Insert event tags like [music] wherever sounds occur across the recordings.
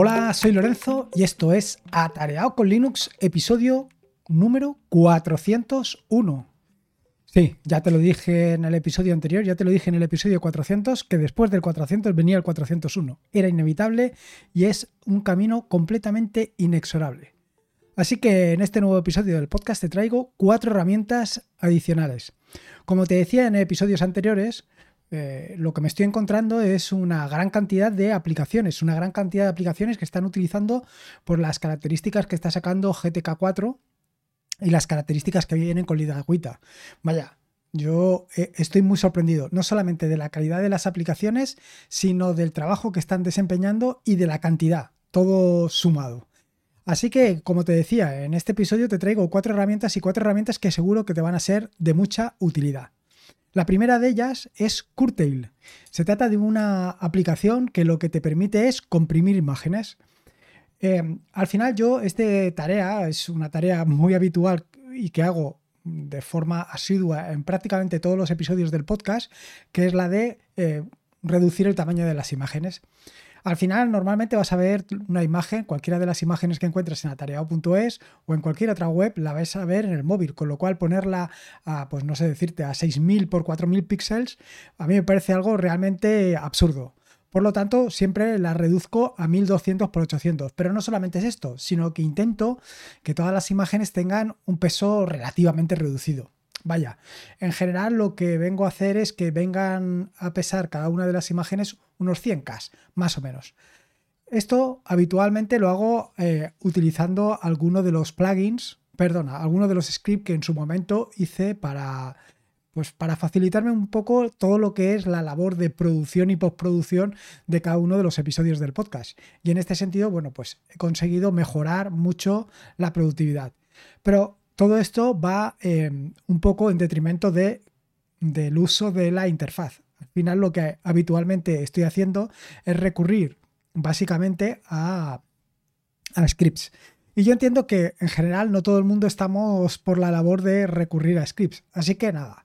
Hola, soy Lorenzo y esto es Atareado con Linux, episodio número 401. Sí, ya te lo dije en el episodio anterior, ya te lo dije en el episodio 400, que después del 400 venía el 401. Era inevitable y es un camino completamente inexorable. Así que en este nuevo episodio del podcast te traigo cuatro herramientas adicionales. Como te decía en episodios anteriores, eh, lo que me estoy encontrando es una gran cantidad de aplicaciones, una gran cantidad de aplicaciones que están utilizando por las características que está sacando GTK4 y las características que vienen con Lidagüita. Vaya, yo eh, estoy muy sorprendido, no solamente de la calidad de las aplicaciones, sino del trabajo que están desempeñando y de la cantidad, todo sumado. Así que, como te decía, en este episodio te traigo cuatro herramientas y cuatro herramientas que seguro que te van a ser de mucha utilidad. La primera de ellas es Curtail. Se trata de una aplicación que lo que te permite es comprimir imágenes. Eh, al final yo, esta tarea es una tarea muy habitual y que hago de forma asidua en prácticamente todos los episodios del podcast, que es la de eh, reducir el tamaño de las imágenes. Al final, normalmente vas a ver una imagen, cualquiera de las imágenes que encuentres en atareado.es o en cualquier otra web, la vas a ver en el móvil, con lo cual ponerla a, pues no sé decirte, a 6000 por 4000 píxeles, a mí me parece algo realmente absurdo. Por lo tanto, siempre la reduzco a 1200 por 800. Pero no solamente es esto, sino que intento que todas las imágenes tengan un peso relativamente reducido. Vaya, en general lo que vengo a hacer es que vengan a pesar cada una de las imágenes unos 100K, más o menos. Esto habitualmente lo hago eh, utilizando alguno de los plugins, perdona, alguno de los scripts que en su momento hice para, pues para facilitarme un poco todo lo que es la labor de producción y postproducción de cada uno de los episodios del podcast. Y en este sentido, bueno, pues he conseguido mejorar mucho la productividad. Pero todo esto va em, un poco en detrimento de, del uso de la interfaz. Al final lo que habitualmente estoy haciendo es recurrir básicamente a, scripts. Y yo entiendo que en general no todo el mundo estamos por la labor de recurrir a scripts. Así que nada,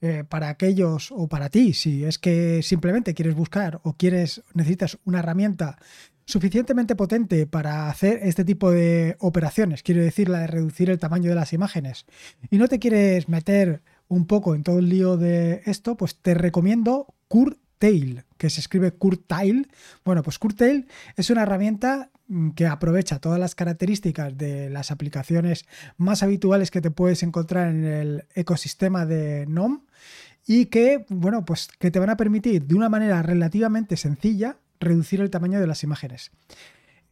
eh, para aquellos o para ti, si es que simplemente quieres buscar o quieres necesitas una herramienta suficientemente potente para hacer este tipo de operaciones, quiero decir la de reducir el tamaño de las imágenes, y no te quieres meter un poco en todo el lío de esto, pues te recomiendo Curtail, que se escribe Curtail. Bueno, pues Curtail es una herramienta mm, que aprovecha todas las características de las aplicaciones más habituales que te puedes encontrar en el ecosistema de NOM y que, bueno, pues que te van a permitir de una manera relativamente sencilla reducir el tamaño de las imágenes.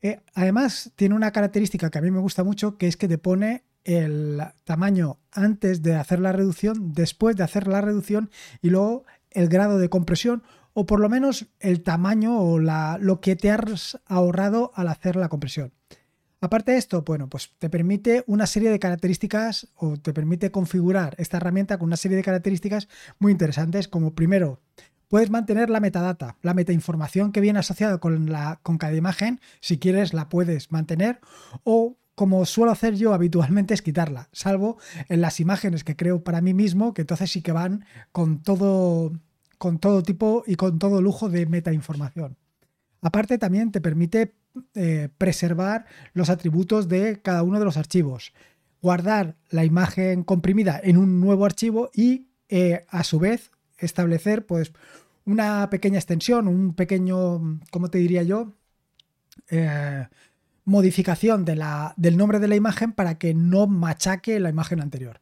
Eh, además, tiene una característica que a mí me gusta mucho, que es que te pone el tamaño antes de hacer la reducción, después de hacer la reducción y luego el grado de compresión o por lo menos el tamaño o la, lo que te has ahorrado al hacer la compresión. Aparte de esto, bueno, pues te permite una serie de características o te permite configurar esta herramienta con una serie de características muy interesantes como primero Puedes mantener la metadata, la metainformación que viene asociada con, la, con cada imagen, si quieres la puedes mantener. O como suelo hacer yo habitualmente es quitarla, salvo en las imágenes que creo para mí mismo, que entonces sí que van con todo, con todo tipo y con todo lujo de metainformación. Aparte también te permite eh, preservar los atributos de cada uno de los archivos, guardar la imagen comprimida en un nuevo archivo y eh, a su vez establecer pues una pequeña extensión, un pequeño, ¿cómo te diría yo? Eh, modificación de la, del nombre de la imagen para que no machaque la imagen anterior.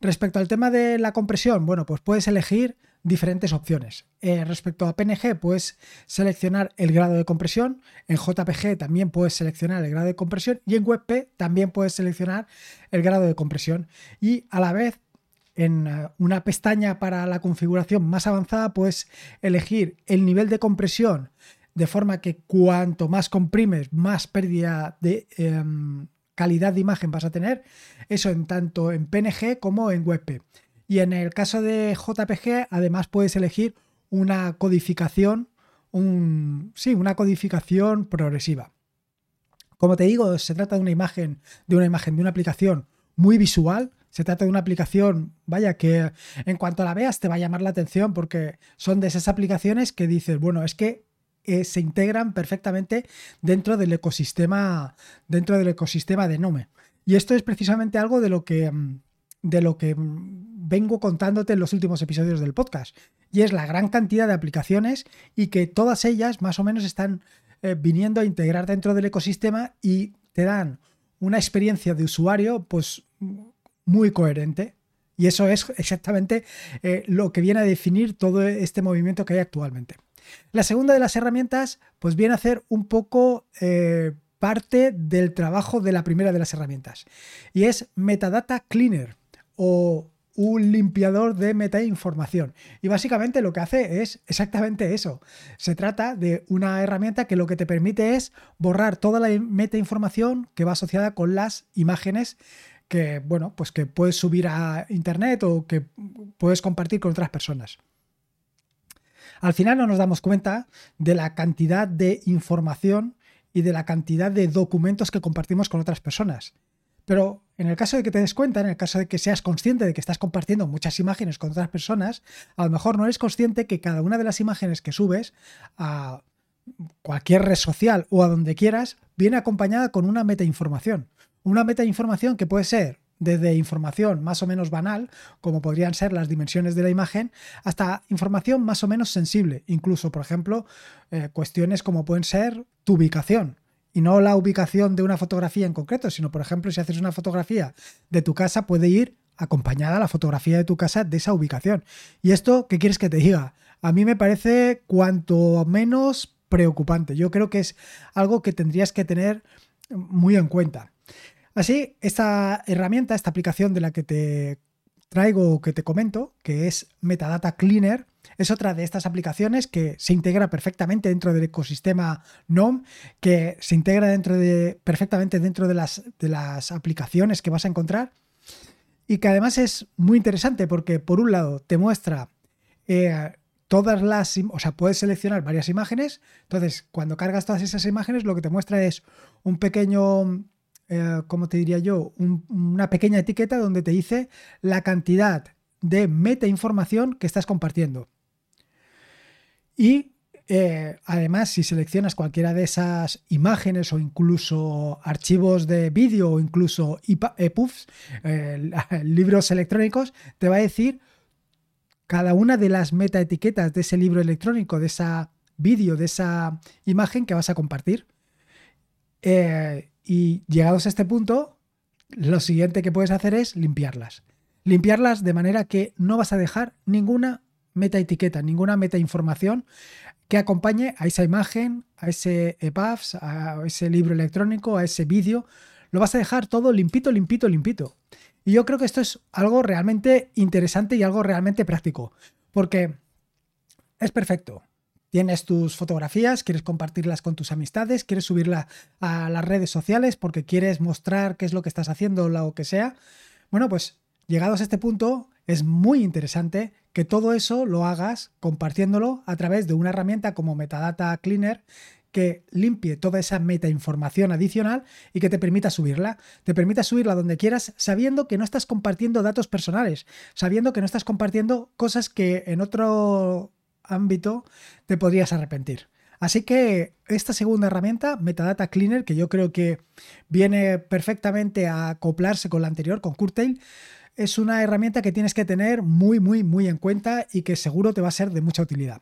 Respecto al tema de la compresión, bueno, pues puedes elegir diferentes opciones. Eh, respecto a PNG, puedes seleccionar el grado de compresión. En JPG también puedes seleccionar el grado de compresión. Y en WebP también puedes seleccionar el grado de compresión. Y a la vez en eh, una pestaña para la configuración más avanzada puedes elegir el nivel de compresión de forma que cuanto más comprimes, más pérdida de em, calidad de imagen vas a tener. Eso en tanto en PNG como en WebP. Y en el caso de JPG, además puedes elegir una codificación, sí, una codificación progresiva. Como te digo, se trata de una imagen, de una imagen de una aplicación muy visual, se trata de una aplicación, vaya, que en cuanto la veas te va a llamar la atención porque son de esas aplicaciones que dices, bueno, es que eh, se integran perfectamente dentro del ecosistema, dentro del ecosistema de Nome. Y esto es precisamente algo de lo que, mm, de lo que mm, vengo contándote en los últimos episodios del podcast. Y es la gran cantidad de aplicaciones y que todas ellas más o menos están eh, viniendo a integrar dentro del ecosistema y te dan una experiencia de usuario pues muy coherente. Y eso es exactamente eh, lo que viene a definir todo este movimiento que hay actualmente. La segunda de las herramientas, pues viene a hacer un poco eh, parte del trabajo de la primera de las herramientas. Y es Metadata Cleaner o un limpiador de metainformación. Y básicamente lo que hace es exactamente eso. Se trata de una herramienta que lo que te permite es borrar toda la metainformación que va asociada con las imágenes que, bueno, pues que puedes subir a internet o que puedes compartir con otras personas. Al final no nos damos cuenta de la cantidad de información y de la cantidad de documentos que compartimos con otras personas. Pero en el caso de que te des cuenta, en el caso de que seas consciente de que estás compartiendo muchas imágenes con otras personas, a lo mejor no eres consciente que cada una de las imágenes que subes a cualquier red social o a donde quieras viene acompañada con una metainformación. Una metainformación que puede ser desde información más o menos banal, como podrían ser las dimensiones de la imagen, hasta información más o menos sensible, incluso, por ejemplo, eh, cuestiones como pueden ser tu ubicación y no la ubicación de una fotografía en concreto, sino por ejemplo si haces una fotografía de tu casa puede ir acompañada la fotografía de tu casa de esa ubicación. ¿Y esto qué quieres que te diga? A mí me parece cuanto menos preocupante. Yo creo que es algo que tendrías que tener muy en cuenta. Así, esta herramienta, esta aplicación de la que te traigo o que te comento, que es Metadata Cleaner, es otra de estas aplicaciones que se integra perfectamente dentro del ecosistema NOM, que se integra dentro de, perfectamente dentro de las, de las aplicaciones que vas a encontrar y que además es muy interesante porque por un lado te muestra eh, todas las, o sea, puedes seleccionar varias imágenes, entonces cuando cargas todas esas imágenes lo que te muestra es un pequeño, eh, ¿cómo te diría yo? una pequeña etiqueta donde te dice la cantidad de meta información que estás compartiendo. Y eh, además, si seleccionas cualquiera de esas imágenes o incluso archivos de vídeo o incluso EPUBs, eh, [laughs] libros electrónicos, te va a decir cada una de las metaetiquetas de ese libro electrónico, de esa vídeo, de esa imagen que vas a compartir. Eh, y llegados a este punto, lo siguiente que puedes hacer es limpiarlas. Limpiarlas de manera que no vas a dejar ninguna meta etiqueta, ninguna meta información que acompañe a esa imagen, a ese EPUBs, a ese libro electrónico, a ese vídeo. Lo vas a dejar todo limpito, limpito, limpito. Y yo creo que esto es algo realmente interesante y algo realmente práctico, porque es perfecto. Tienes tus fotografías, quieres compartirlas con tus amistades, quieres subirlas a las redes sociales porque quieres mostrar qué es lo que estás haciendo o lo que sea. Bueno, pues llegados a este punto, es muy interesante que todo eso lo hagas compartiéndolo a través de una herramienta como Metadata Cleaner que limpie toda esa metainformación adicional y que te permita subirla. Te permita subirla donde quieras sabiendo que no estás compartiendo datos personales, sabiendo que no estás compartiendo cosas que en otro ámbito te podrías arrepentir. Así que esta segunda herramienta, Metadata Cleaner, que yo creo que viene perfectamente a acoplarse con la anterior, con Curtail, es una herramienta que tienes que tener muy, muy, muy en cuenta y que seguro te va a ser de mucha utilidad.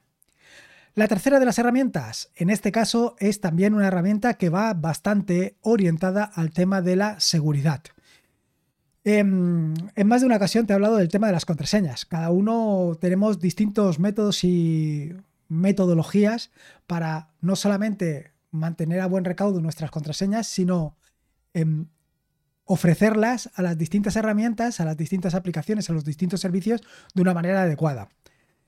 La tercera de las herramientas, en este caso, es también una herramienta que va bastante orientada al tema de la seguridad. En, en, más de una ocasión te he hablado del tema de las contraseñas. Cada uno tenemos distintos métodos y metodologías para no solamente mantener a buen recaudo nuestras contraseñas, sino em, ofrecerlas a las distintas herramientas, a las distintas aplicaciones, a los distintos servicios de una manera adecuada.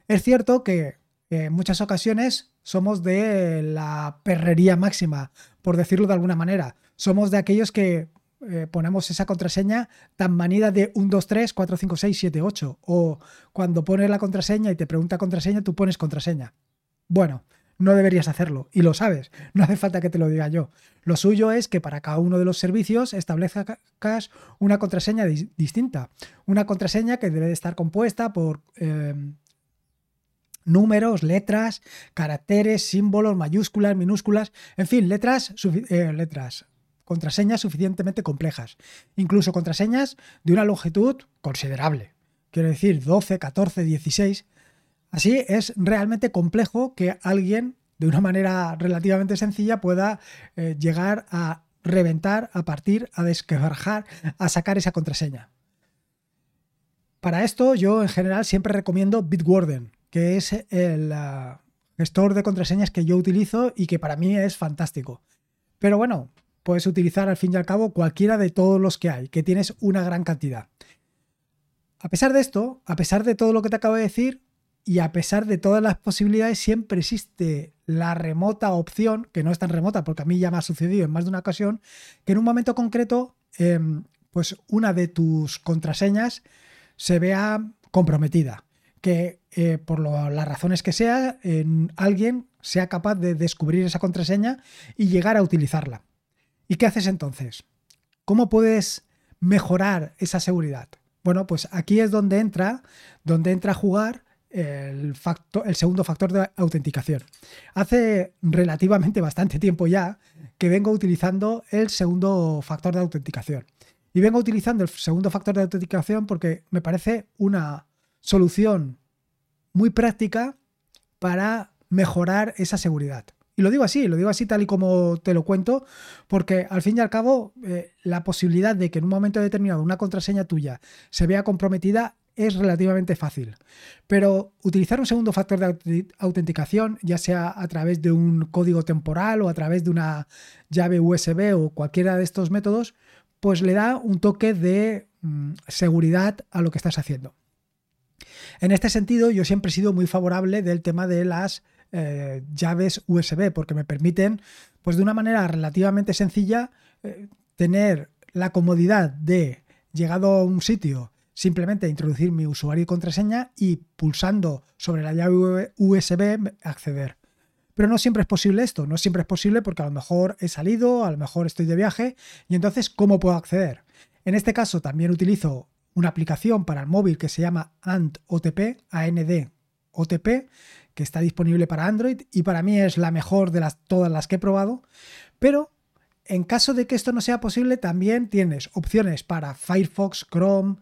Es cierto que en muchas ocasiones somos de la perrería máxima, por decirlo de alguna manera. Somos de aquellos que eh, ponemos esa contraseña tan manida de 1, 2, 3, 4, 5, 6, 7, 8. O cuando pones la contraseña y te pregunta contraseña, tú pones contraseña. Bueno, no deberías hacerlo y lo sabes, no hace falta que te lo diga yo. Lo suyo es que para cada uno de los servicios establezcas una contraseña distinta, una contraseña que debe de estar compuesta por... Em, números, letras, caracteres, símbolos, mayúsculas, minúsculas, en fin, letras, eh, letras, contraseñas suficientemente complejas, incluso contraseñas de una longitud considerable, quiero decir 12, 14, 16. Así es realmente complejo que alguien de una manera relativamente sencilla pueda eh, llegar a reventar, a partir, a desquebrajar, a sacar esa contraseña. Para esto yo en general siempre recomiendo Bitwarden, que es el ah, gestor de contraseñas que yo utilizo y que para mí es fantástico. Pero bueno, puedes utilizar al fin y al cabo cualquiera de todos los que hay, que tienes una gran cantidad. A pesar de esto, a pesar de todo lo que te acabo de decir y a pesar de todas las posibilidades, siempre existe la remota opción, que no es tan remota porque a mí ya me ha sucedido en más de una ocasión, que en un momento concreto, em, pues una de tus contraseñas se vea comprometida, que eh, por las razones que sea, alguien sea capaz de descubrir esa contraseña y llegar a utilizarla. ¿Y qué haces entonces? ¿Cómo puedes mejorar esa seguridad? Bueno, pues aquí es donde entra, donde entra a jugar el, el segundo factor de autenticación. Hace relativamente bastante tiempo ya que vengo utilizando el segundo factor de autenticación. Y vengo utilizando el segundo factor de autenticación porque me parece una solución muy práctica para mejorar esa seguridad. Y lo digo así, lo digo así tal y como te lo cuento, porque al fin y al cabo eh, la posibilidad de que en un momento determinado una contraseña tuya se vea comprometida es relativamente fácil. Pero utilizar un segundo factor de autenticación, ya sea a través de un código temporal o a través de una llave USB o cualquiera de estos métodos, pues le da un toque de mm, seguridad a lo que estás haciendo. En este sentido, yo siempre he sido muy favorable del tema de las eh, llaves USB, porque me permiten, pues de una manera relativamente sencilla, eh, tener la comodidad de, llegado a un sitio, simplemente introducir mi usuario y contraseña y pulsando sobre la llave USB acceder. Pero no siempre es posible esto, no siempre es posible porque a lo mejor he salido, a lo mejor estoy de viaje y entonces ¿cómo puedo acceder? En este caso también utilizo una aplicación para el móvil que se llama AND-OTP, AND-OTP, que está disponible para Android y para mí es la mejor de todas las que he probado, pero en caso de que esto no sea posible también tienes opciones para Firefox, Chrome,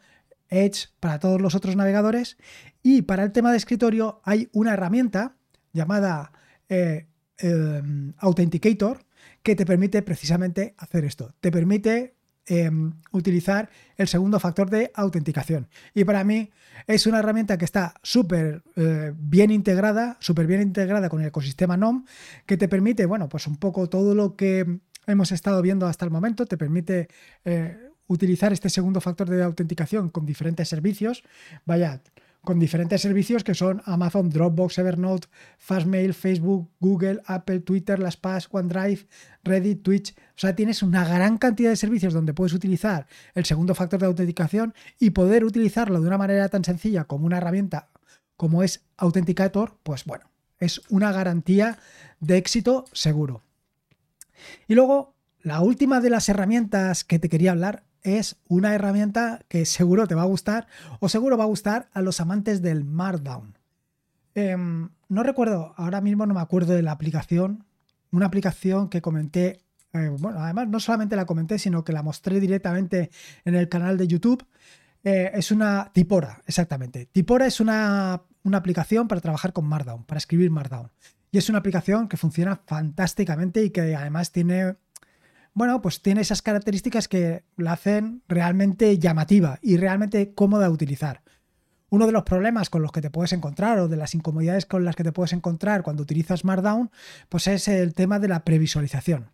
Edge, para todos los otros navegadores y para el tema de escritorio hay una herramienta llamada eh, em, Authenticator que te permite precisamente hacer esto. Te permite em, utilizar el segundo factor de autenticación. Y para mí es una herramienta que está súper eh, bien integrada, súper bien integrada con el ecosistema NOM, que te permite, bueno, pues un poco todo lo que hemos estado viendo hasta el momento, te permite eh, utilizar este segundo factor de autenticación con diferentes servicios. Vaya, con diferentes servicios que son Amazon, Dropbox, Evernote, Fastmail, Facebook, Google, Apple, Twitter, LastPass, OneDrive, Reddit, Twitch. O sea, tienes una gran cantidad de servicios donde puedes utilizar el segundo factor de autenticación y poder utilizarlo de una manera tan sencilla como una herramienta como es Authenticator, pues bueno, es una garantía de éxito seguro. Y luego, la última de las herramientas que te quería hablar es una herramienta que seguro te va a gustar o seguro va a gustar a los amantes del Markdown. Em, no recuerdo, ahora mismo no me acuerdo de la aplicación, una aplicación que comenté, eh, bueno, además no solamente la comenté, sino que la mostré directamente en el canal de YouTube. Eh, es una Tipora, exactamente. Tipora es una, una aplicación para trabajar con Markdown, para escribir Markdown. Y es una aplicación que funciona fantásticamente y que además tiene bueno, pues tiene esas características que la hacen realmente llamativa y realmente cómoda de utilizar. Uno de los problemas con los que te puedes encontrar o de las incomodidades con las que te puedes encontrar cuando utilizas Markdown, pues es el tema de la previsualización.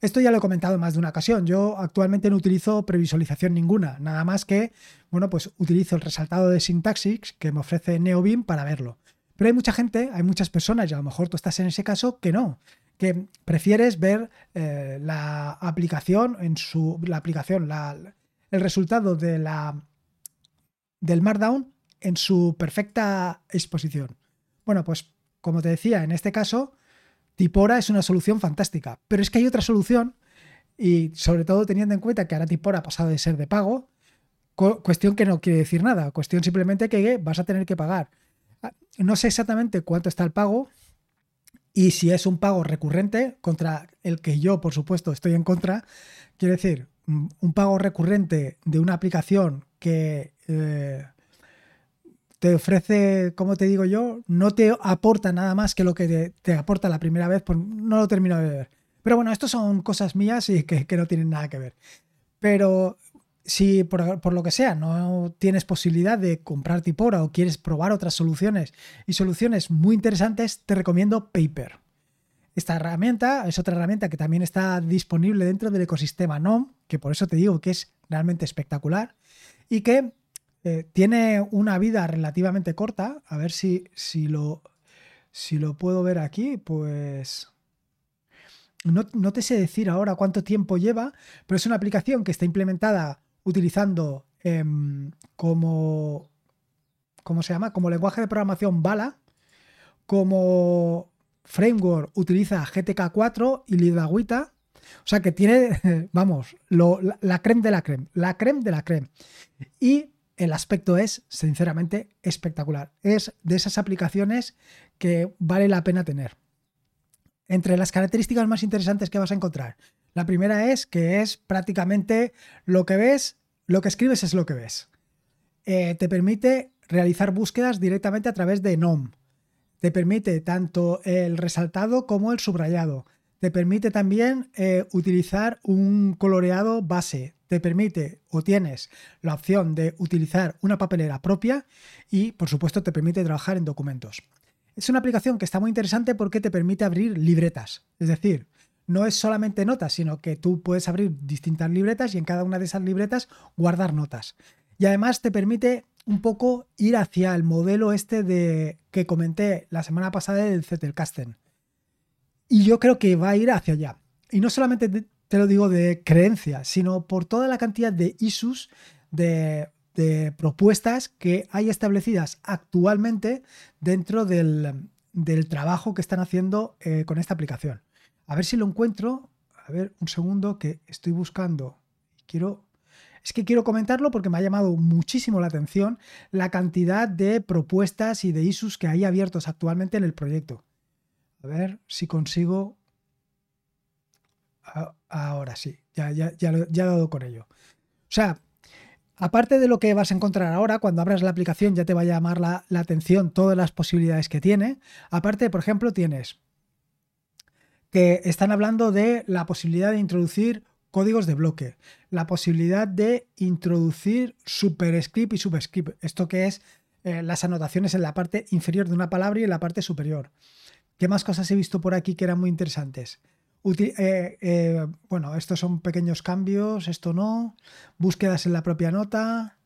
Esto ya lo he comentado en más de una ocasión. Yo actualmente no utilizo previsualización ninguna, nada más que, bueno, pues utilizo el resaltado de sintaxis que me ofrece NeoBeam para verlo. Pero hay mucha gente, hay muchas personas, y a lo mejor tú estás en ese caso, que no, que prefieres ver eh, la aplicación en su la aplicación, el resultado de la del Markdown en su perfecta exposición. Bueno, pues como te decía, en este caso, Tipora es una solución fantástica, pero es que hay otra solución y sobre todo teniendo en cuenta que ahora Tipora ha pasado de ser de pago, cuestión que no quiere decir nada, cuestión simplemente que vas a tener que pagar no sé exactamente cuánto está el pago y si es un pago recurrente contra el que yo, por supuesto, estoy en contra. Quiere decir, un pago recurrente de una aplicación que eh, te ofrece, como te digo yo, no te aporta nada más que lo que te, aporta la primera vez, pues no lo termino de ver. Pero bueno, esto son cosas mías y que, que no tienen nada que ver. Pero si por, lo que sea no tienes posibilidad de comprar Tipora o quieres probar otras soluciones y soluciones muy interesantes, te recomiendo Paper. Esta herramienta es otra herramienta que también está disponible dentro del ecosistema NOM, que por eso te digo que es realmente espectacular y que eh, tiene una vida relativamente corta. A ver si, si, lo, si lo puedo ver aquí, pues... No, no, te sé decir ahora cuánto tiempo lleva, pero es una aplicación que está implementada utilizando em, como, ¿cómo se llama? Como lenguaje de programación Bala, como framework utiliza GTK4 y Lidagüita, o sea que tiene, [laughs] vamos, la, la creme de la creme, la creme de la creme. Y el aspecto es, sinceramente, espectacular. Es de esas aplicaciones que vale la pena tener. Entre las características más interesantes que vas a encontrar, la primera es que es prácticamente lo que ves, lo que escribes es lo que ves. Eh, te permite realizar búsquedas directamente a través de NOM. Te permite tanto el resaltado como el subrayado. Te permite también eh, utilizar un coloreado base. Te permite o tienes la opción de utilizar una papelera propia y por supuesto te permite trabajar en documentos. Es una aplicación que está muy interesante porque te permite abrir libretas. Es decir, no es solamente notas, sino que tú puedes abrir distintas libretas y en cada una de esas libretas guardar notas. Y además te permite un poco ir hacia el modelo este de que comenté la semana pasada del Zettelkasten. Y yo creo que va a ir hacia allá. Y no solamente te lo digo de creencia, sino por toda la cantidad de issues, de, propuestas que hay establecidas actualmente dentro del, trabajo que están haciendo eh, con esta aplicación. A ver si lo encuentro. A ver, un segundo que estoy buscando. Quiero. Es que quiero comentarlo porque me ha llamado muchísimo la atención la cantidad de propuestas y de issues que hay abiertos actualmente en el proyecto. A ver si consigo. Ahora sí, ya, ya, ya, he dado con ello. O sea, aparte de lo que vas a encontrar ahora, cuando abras la aplicación ya te va a llamar la, la atención todas las posibilidades que tiene. Aparte, por ejemplo, tienes que están hablando de la posibilidad de introducir códigos de bloque, la posibilidad de introducir superscript y subscript, esto que es eh, las anotaciones en la parte inferior de una palabra y en la parte superior. ¿Qué más cosas he visto por aquí que eran muy interesantes? Eh, eh, bueno, estos son pequeños cambios, esto no. Búsquedas en la propia nota.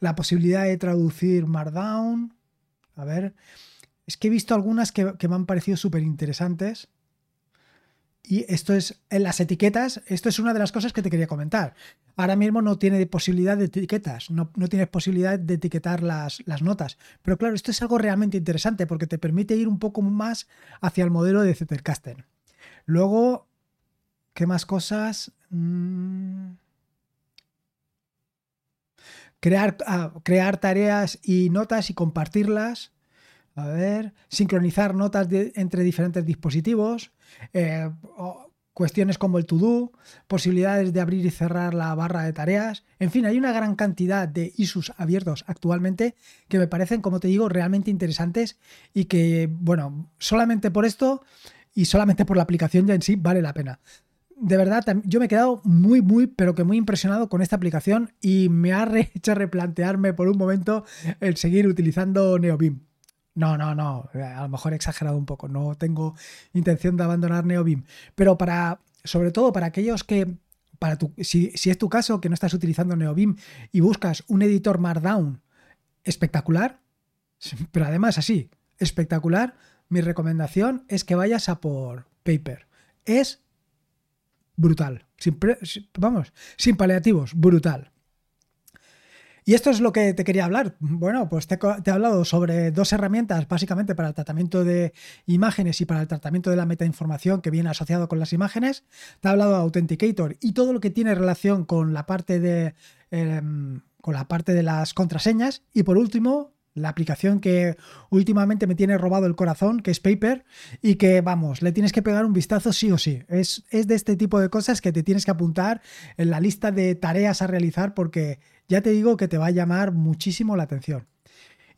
La posibilidad de traducir Markdown. A ver, es que he visto algunas que, me han parecido súper interesantes. Y esto es, en las etiquetas, esto es una de las cosas que te quería comentar. Ahora mismo no tiene posibilidad de etiquetas, no, no tienes posibilidad de etiquetar las, las, notas. Pero claro, esto es algo realmente interesante porque te permite ir un poco más hacia el modelo de Zettelkasten. Luego, ¿qué más cosas? Mm. Crear, ah, crear tareas y notas y compartirlas. A ver, sincronizar notas entre diferentes dispositivos, eh, cuestiones como el to-do, posibilidades de abrir y cerrar la barra de tareas. En fin, hay una gran cantidad de issues abiertos actualmente que me parecen, como te digo, realmente interesantes y que, bueno, solamente por esto y solamente por la aplicación ya en sí vale la pena. De verdad, yo me he quedado muy, muy, pero que muy impresionado con esta aplicación y me ha hecho replantearme por un momento el seguir utilizando NeoBeam. No, no, no. A lo mejor he exagerado un poco. No tengo intención de abandonar NeoBeam. Pero para, sobre todo para aquellos que, para tu, si, es tu caso que no estás utilizando NeoBeam y buscas un editor Markdown espectacular, [laughs] pero además así, espectacular, mi recomendación es que vayas a por Paper. Es brutal. vamos, sin paliativos, brutal. Y esto es lo que te quería hablar. Bueno, pues te, he hablado sobre dos herramientas básicamente para el tratamiento de imágenes y para el tratamiento de la metainformación que viene asociado con las imágenes. Te he hablado de Authenticator y todo lo que tiene relación con la parte de, em, con la parte de las contraseñas. Y por último, la aplicación que últimamente me tiene robado el corazón, que es Paper, y que, vamos, le tienes que pegar un vistazo sí o sí. Es, es de este tipo de cosas que te tienes que apuntar en la lista de tareas a realizar porque ya te digo que te va a llamar muchísimo la atención.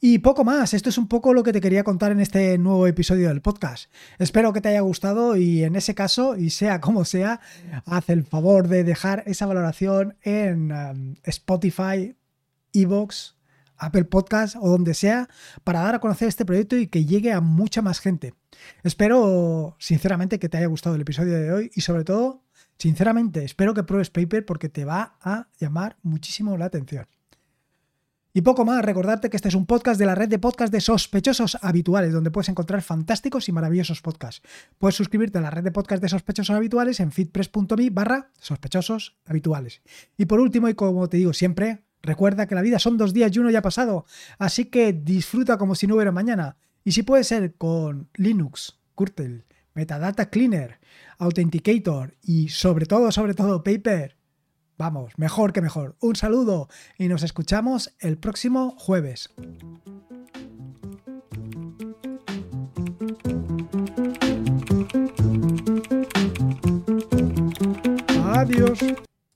Y poco más, esto es un poco lo que te quería contar en este nuevo episodio del podcast. Espero que te haya gustado y en ese caso, y sea como sea, haz el favor de dejar esa valoración en um, Spotify, Evox, Apple Podcast o donde sea para dar a conocer este proyecto y que llegue a mucha más gente. Espero sinceramente que te haya gustado el episodio de hoy y sobre todo, sinceramente, espero que pruebes Paper porque te va a llamar muchísimo la atención. Y poco más, recordarte que este es un podcast de la red de podcast de sospechosos habituales, donde puedes encontrar fantásticos y maravillosos podcasts. Puedes suscribirte a la red de podcast de sospechosos habituales en feedpress.me barra sospechosos habituales. Y por último, y como te digo siempre, recuerda que la vida son dos días y uno ya pasado, así que disfruta como si no hubiera mañana. Y si puede ser con Linux, Kurtel, Metadata Cleaner, Authenticator y sobre todo, sobre todo Paper, Vamos, mejor que mejor. Un saludo y nos escuchamos el próximo jueves. Adiós.